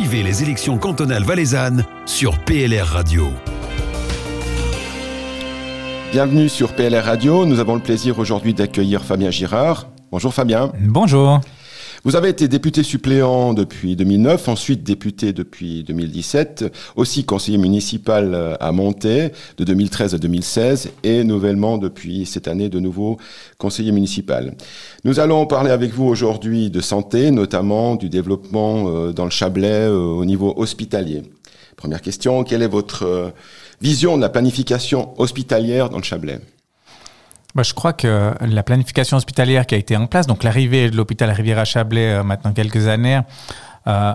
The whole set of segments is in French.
Suivez les élections cantonales valaisannes sur PLR Radio. Bienvenue sur PLR Radio. Nous avons le plaisir aujourd'hui d'accueillir Fabien Girard. Bonjour Fabien. Bonjour. Vous avez été député suppléant depuis 2009, ensuite député depuis 2017, aussi conseiller municipal à Monté de 2013 à 2016 et nouvellement depuis cette année de nouveau conseiller municipal. Nous allons parler avec vous aujourd'hui de santé, notamment du développement euh, dans le Chablais euh, au niveau hospitalier. Première question, quelle est votre euh, vision de la planification hospitalière dans le Chablais? Bah, je crois que la planification hospitalière qui a été en place, donc l'arrivée de l'hôpital Riviera-Chablais euh, maintenant quelques années, euh,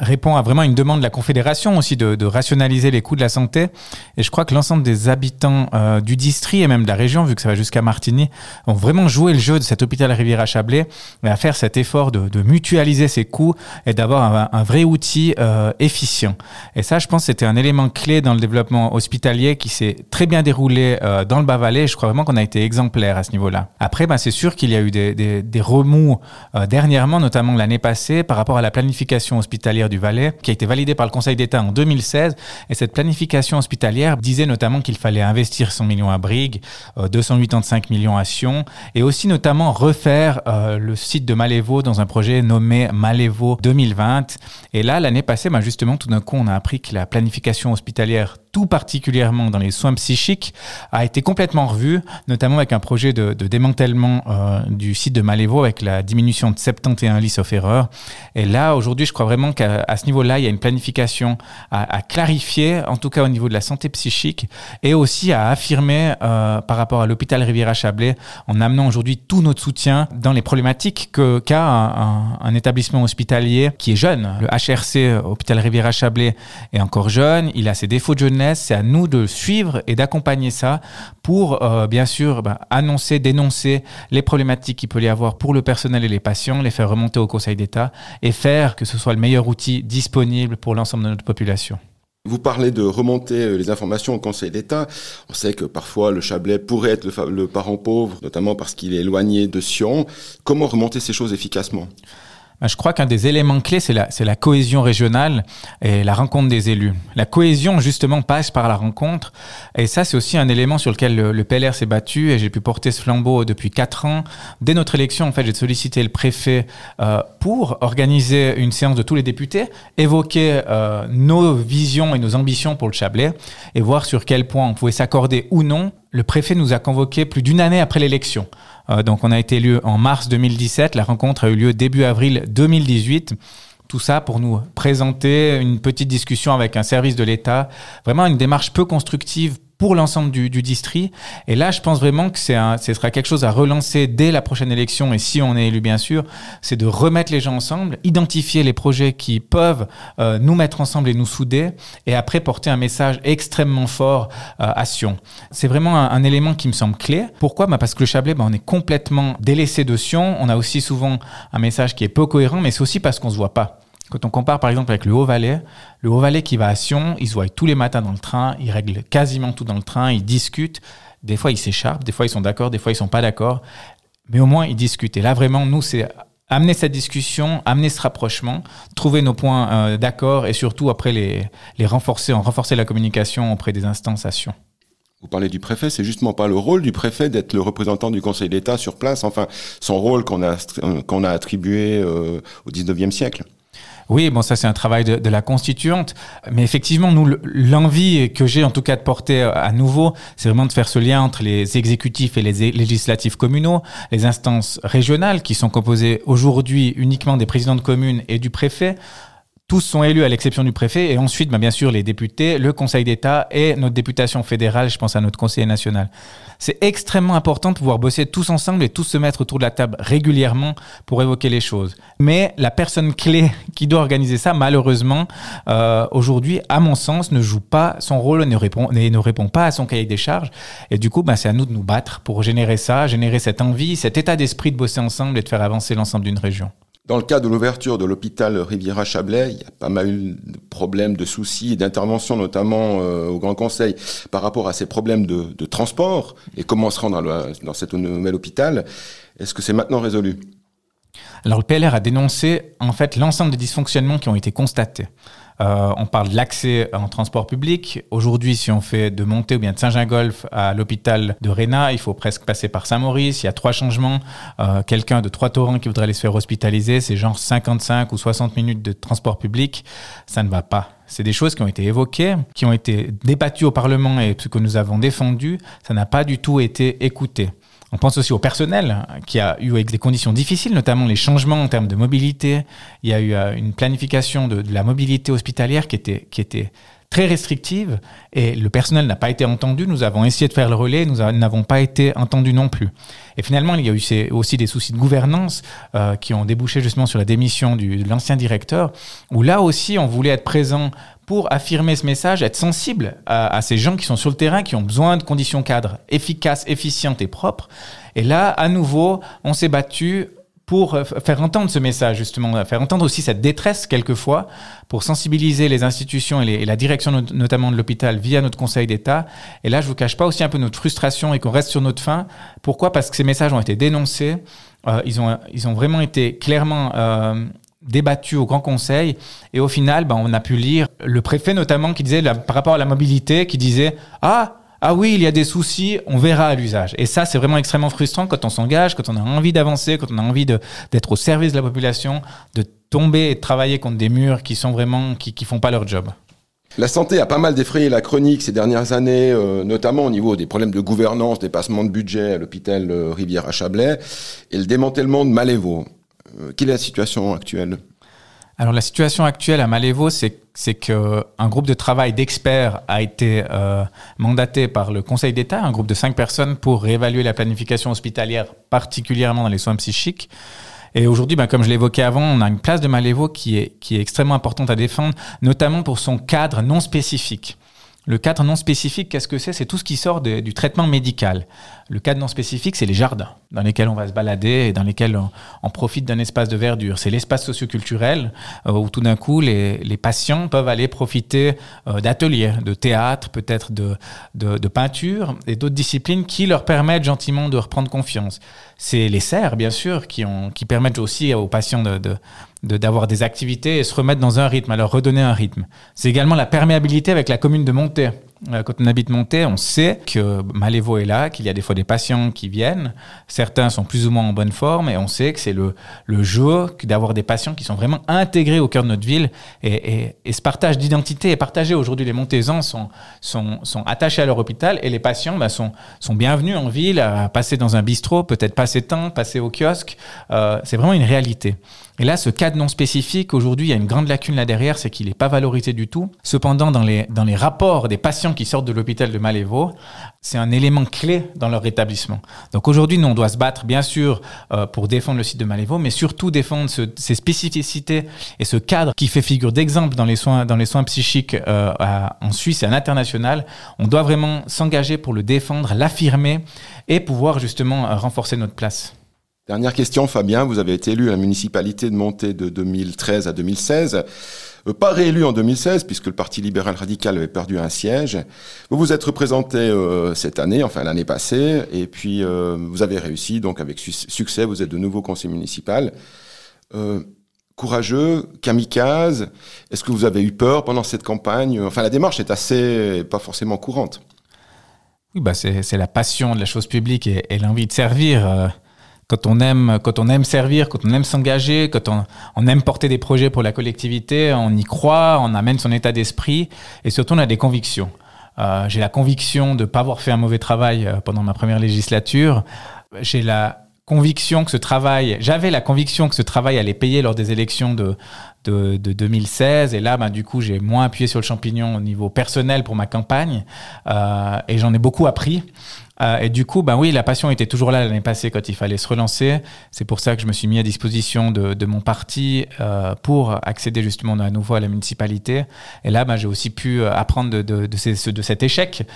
répond à vraiment une demande de la Confédération aussi de, rationaliser les coûts de la santé. Et je crois que l'ensemble des habitants euh, du district et même de la région, vu que ça va jusqu'à Martigny, ont vraiment joué le jeu de cet hôpital Riviera-Chablais et à faire cet effort de, mutualiser ces coûts et d'avoir un, vrai outil euh, efficient. Et ça, je pense, c'était un élément clé dans le développement hospitalier qui s'est très bien déroulé euh, dans le Bas-Valais. Je crois vraiment qu'on a été exemplaire à ce niveau-là. Après, ben, c'est sûr qu'il y a eu des, remous dernièrement, notamment l'année passée, par rapport à la planification hospitalière du Valais, qui a été validé par le Conseil d'État en 2016. Et cette planification hospitalière disait notamment qu'il fallait investir 100 millions à Brigue, euh, 285 millions à Sion, et aussi notamment refaire euh, le site de Malévo dans un projet nommé Malévo 2020. Et là, l'année passée, bah, justement, tout d'un coup, on a appris que la planification hospitalière tout particulièrement dans les soins psychiques, a été complètement revu, notamment avec un projet de, démantèlement euh, du site de Malévo avec la diminution de 71 lits sauf erreur. Et là, aujourd'hui, je crois vraiment qu'à ce niveau-là, il y a une planification à, clarifier, en tout cas au niveau de la santé psychique, et aussi à affirmer euh, par rapport à l'hôpital Riviera-Chablais, en amenant aujourd'hui tout notre soutien dans les problématiques qu'a qu un, établissement hospitalier qui est jeune. Le HRC, hôpital Riviera-Chablais, est encore jeune, il a ses défauts de jeunesse, c'est à nous de suivre et d'accompagner ça pour, euh, bien sûr, bah, annoncer, dénoncer les problématiques qu'il peut y avoir pour le personnel et les patients, les faire remonter au Conseil d'État et faire que ce soit le meilleur outil disponible pour l'ensemble de notre population. Vous parlez de remonter euh, les informations au Conseil d'État. On sait que parfois le Chablais pourrait être le parent pauvre, notamment parce qu'il est éloigné de Sion. Comment remonter ces choses efficacement? Je crois qu'un des éléments clés, c'est la, la cohésion régionale et la rencontre des élus. La cohésion, justement, passe par la rencontre. Et ça, c'est aussi un élément sur lequel le, le PLR s'est battu et j'ai pu porter ce flambeau depuis quatre ans. Dès notre élection, en fait, j'ai sollicité le préfet euh, pour organiser une séance de tous les députés, évoquer euh, nos visions et nos ambitions pour le Chablais et voir sur quel point on pouvait s'accorder ou non. Le préfet nous a convoqué plus d'une année après l'élection. Euh, donc on a été élu en mars 2017. La rencontre a eu lieu début avril 2018. Tout ça pour nous présenter une petite discussion avec un service de l'État, vraiment une démarche peu constructive pour l'ensemble du, du, district. Et là, je pense vraiment que c'est ce sera quelque chose à relancer dès la prochaine élection, et si on est élu, bien sûr, c'est de remettre les gens ensemble, identifier les projets qui peuvent euh, nous mettre ensemble et nous souder, et après porter un message extrêmement fort euh, à Sion. C'est vraiment un, un, élément qui me semble clé. Pourquoi? Bah Parce que le Chablais, bah, on est complètement délaissé de Sion. On a aussi souvent un message qui est peu cohérent, mais c'est aussi parce qu'on se voit pas. Quand on compare par exemple avec le Haut-Valais, le Haut-Valais qui va à Sion, ils se voient tous les matins dans le train, ils règlent quasiment tout dans le train, ils discutent. Des fois, ils s'écharpent, des fois, ils sont d'accord, des fois, ils sont pas d'accord. Mais au moins, ils discutent. Et là, vraiment, nous, c'est amener cette discussion, amener ce rapprochement, trouver nos points euh, d'accord et surtout, après, les, renforcer, en renforcer la communication auprès des instances à Sion. Vous parlez du préfet, c'est justement pas le rôle du préfet d'être le représentant du Conseil d'État sur place, enfin, son rôle qu'on a, a attribué euh, au 19e siècle. Oui, bon, ça c'est un travail de, de, la constituante, mais effectivement, nous, l'envie que j'ai en tout cas de porter à nouveau, c'est vraiment de faire ce lien entre les exécutifs et les législatifs communaux, les instances régionales qui sont composées aujourd'hui uniquement des présidents de communes et du préfet. Tous sont élus à l'exception du préfet et ensuite, bah, bien sûr, les députés, le Conseil d'État et notre députation fédérale, je pense à notre conseiller national. C'est extrêmement important de pouvoir bosser tous ensemble et tous se mettre autour de la table régulièrement pour évoquer les choses. Mais la personne clé qui doit organiser ça, malheureusement, euh, aujourd'hui, à mon sens, ne joue pas son rôle, ne répond, ne répond pas à son cahier des charges. Et du coup, bah, c'est à nous de nous battre pour générer ça, générer cette envie, cet état d'esprit de bosser ensemble et de faire avancer l'ensemble d'une région. Dans le cas de l'ouverture de l'hôpital Riviera-Chablais, il y a pas mal de problèmes, de soucis et d'interventions, notamment euh, au Grand Conseil, par rapport à ces problèmes de, transport et comment se rendre dans, dans cet nouvel hôpital. Est-ce que c'est maintenant résolu? Alors le PLR a dénoncé en fait l'ensemble des dysfonctionnements qui ont été constatés. Euh, on parle de l'accès en transport public. Aujourd'hui, si on fait de Montée ou bien de Saint-Gingolf à l'hôpital de Réna, il faut presque passer par Saint-Maurice. Il y a trois changements. Euh, quelqu'un de Trois-Torrents qui voudrait aller se faire hospitaliser, c'est genre 55 ou 60 minutes de transport public. Ça ne va pas. C'est des choses qui ont été évoquées, qui ont été débattues au Parlement et ce que nous avons défendu, ça n'a pas du tout été écouté. On pense aussi au personnel qui a eu des conditions difficiles, notamment les changements en termes de mobilité. Il y a eu euh, une planification de, la mobilité hospitalière qui était, qui était très restrictive et le personnel n'a pas été entendu. Nous avons essayé de faire le relais, nous n'avons pas été entendus non plus. Et finalement, il y a eu aussi des soucis de gouvernance euh, qui ont débouché justement sur la démission du, de l'ancien directeur, où là aussi on voulait être présent pour affirmer ce message, être sensible à, ces gens qui sont sur le terrain, qui ont besoin de conditions cadres efficaces, efficientes et propres. Et là, à nouveau, on s'est battu pour euh, faire entendre ce message, justement, faire entendre aussi cette détresse quelquefois, pour sensibiliser les institutions et, la direction notamment de l'hôpital via notre Conseil d'État. Et là, je vous cache pas aussi un peu notre frustration et qu'on reste sur notre faim. Pourquoi? Parce que ces messages ont été dénoncés. Euh, ils, ont, ils ont vraiment été clairement euh, débattu au Grand Conseil. Et au final, ben, on a pu lire le préfet notamment qui disait, par rapport à la mobilité, qui disait Ah, ah oui, il y a des soucis, on verra à l'usage. Et ça, c'est vraiment extrêmement frustrant quand on s'engage, quand on a envie d'avancer, quand on a envie d'être au service de la population, de tomber et de travailler contre des murs qui sont vraiment, qui, qui font pas leur job. La santé a pas mal défrayé la chronique ces dernières années, euh, notamment au niveau des problèmes de gouvernance, dépassement de budget à l'hôpital euh, Rivière à Chablais et le démantèlement de Malévo. Euh, quelle est la situation actuelle? Alors la situation actuelle à Malévo, c'est c'est qu'un groupe de travail d'experts a été euh, mandaté par le Conseil d'État, un groupe de cinq personnes, pour réévaluer la planification hospitalière, particulièrement dans les soins psychiques. Et aujourd'hui, ben, comme je l'évoquais avant, on a une place de Malévo qui est, qui est extrêmement importante à défendre, notamment pour son cadre non spécifique. Le cadre non spécifique, qu'est-ce que c'est? C'est tout ce qui sort du traitement médical. Le cadre non spécifique, c'est les jardins dans lesquels on va se balader et dans lesquels on, profite d'un espace de verdure. C'est l'espace socioculturel euh, où tout d'un coup, les, patients peuvent aller profiter euh, d'ateliers, de théâtre, peut-être de, peinture et d'autres disciplines qui leur permettent gentiment de reprendre confiance. C'est les serres, bien sûr, qui permettent aussi aux patients de, d'avoir des activités et se remettre dans un rythme, à leur redonner un rythme. C'est également la perméabilité avec la commune de Montée. Euh, quand on habite Montée, on sait que Malévo est là, qu'il y a des fois des patients qui viennent. Certains sont plus ou moins en bonne forme et on sait que c'est le, le jeu d'avoir des patients qui sont vraiment intégrés au cœur de notre ville. Et, et, ce partage d'identité est partagé. Aujourd'hui, les Montaisans sont, sont, sont, attachés à leur hôpital et les patients bah, sont, sont bienvenus en ville, à passer dans un bistrot, peut-être passer temps, passer au kiosque. Euh, c'est vraiment une réalité. Et là, ce cadre non spécifique, aujourd'hui, il y a une grande lacune là derrière, c'est qu'il n'est pas valorisé du tout. Cependant, dans les, dans les rapports des patients qui sortent de l'hôpital de Malévo, c'est un élément clé dans leur rétablissement. Donc aujourd'hui, nous, on doit se battre, bien sûr, euh, pour défendre le site de Malévo, mais surtout défendre ce, ces spécificités et ce cadre qui fait figure d'exemple dans les soins, dans les soins psychiques euh, en Suisse et à l'international. On doit vraiment s'engager pour le défendre, l'affirmer et pouvoir justement euh, renforcer notre place. Dernière question, Fabien. Vous avez été élu à la municipalité de Montée de 2013 à 2016. Euh, pas réélu en 2016 puisque le Parti libéral radical avait perdu un siège. Vous vous êtes représenté euh, cette année, enfin l'année passée, et puis euh, vous avez réussi donc avec succès. Vous êtes de nouveau conseiller municipal. courageux, kamikaze. Est-ce que vous avez eu peur pendant cette campagne? Enfin, la démarche est assez pas forcément courante. Oui, bah c'est la passion de la chose publique et, et l'envie de servir quand on aime, quand on aime servir, quand on aime s'engager, quand on, on, aime porter des projets pour la collectivité, on y croit, on amène son état d'esprit et surtout on a des convictions. Euh, j'ai la conviction de ne pas avoir fait un mauvais travail euh, pendant ma première législature. J'ai la conviction que ce travail, j'avais la conviction que ce travail allait payer lors des élections de, de, de 2016. Et là, ben, du coup, j'ai moins appuyé sur le champignon au niveau personnel pour ma campagne. Euh, et j'en ai beaucoup appris. Euh, et du coup, ben oui, la passion était toujours là l'année passée quand il fallait se relancer. C'est pour ça que je me suis mis à disposition de, mon parti euh, pour accéder justement à nouveau à la municipalité. Et là, ben, j'ai aussi pu apprendre de, de, de, cet échec,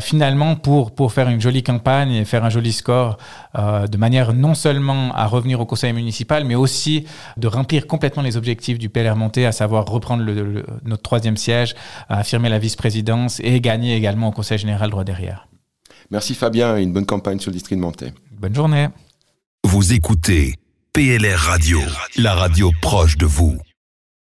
finalement, pour, pour faire une jolie campagne et faire un joli score, de manière non seulement à revenir au conseil municipal, mais aussi de remplir complètement les objectifs du PLR Monté, à savoir reprendre le, notre troisième siège, affirmer la vice-présidence et gagner également au conseil général droit derrière. Merci Fabien et une bonne campagne sur le district de Monté. Bonne journée. Vous écoutez PLR Radio, la radio proche de vous.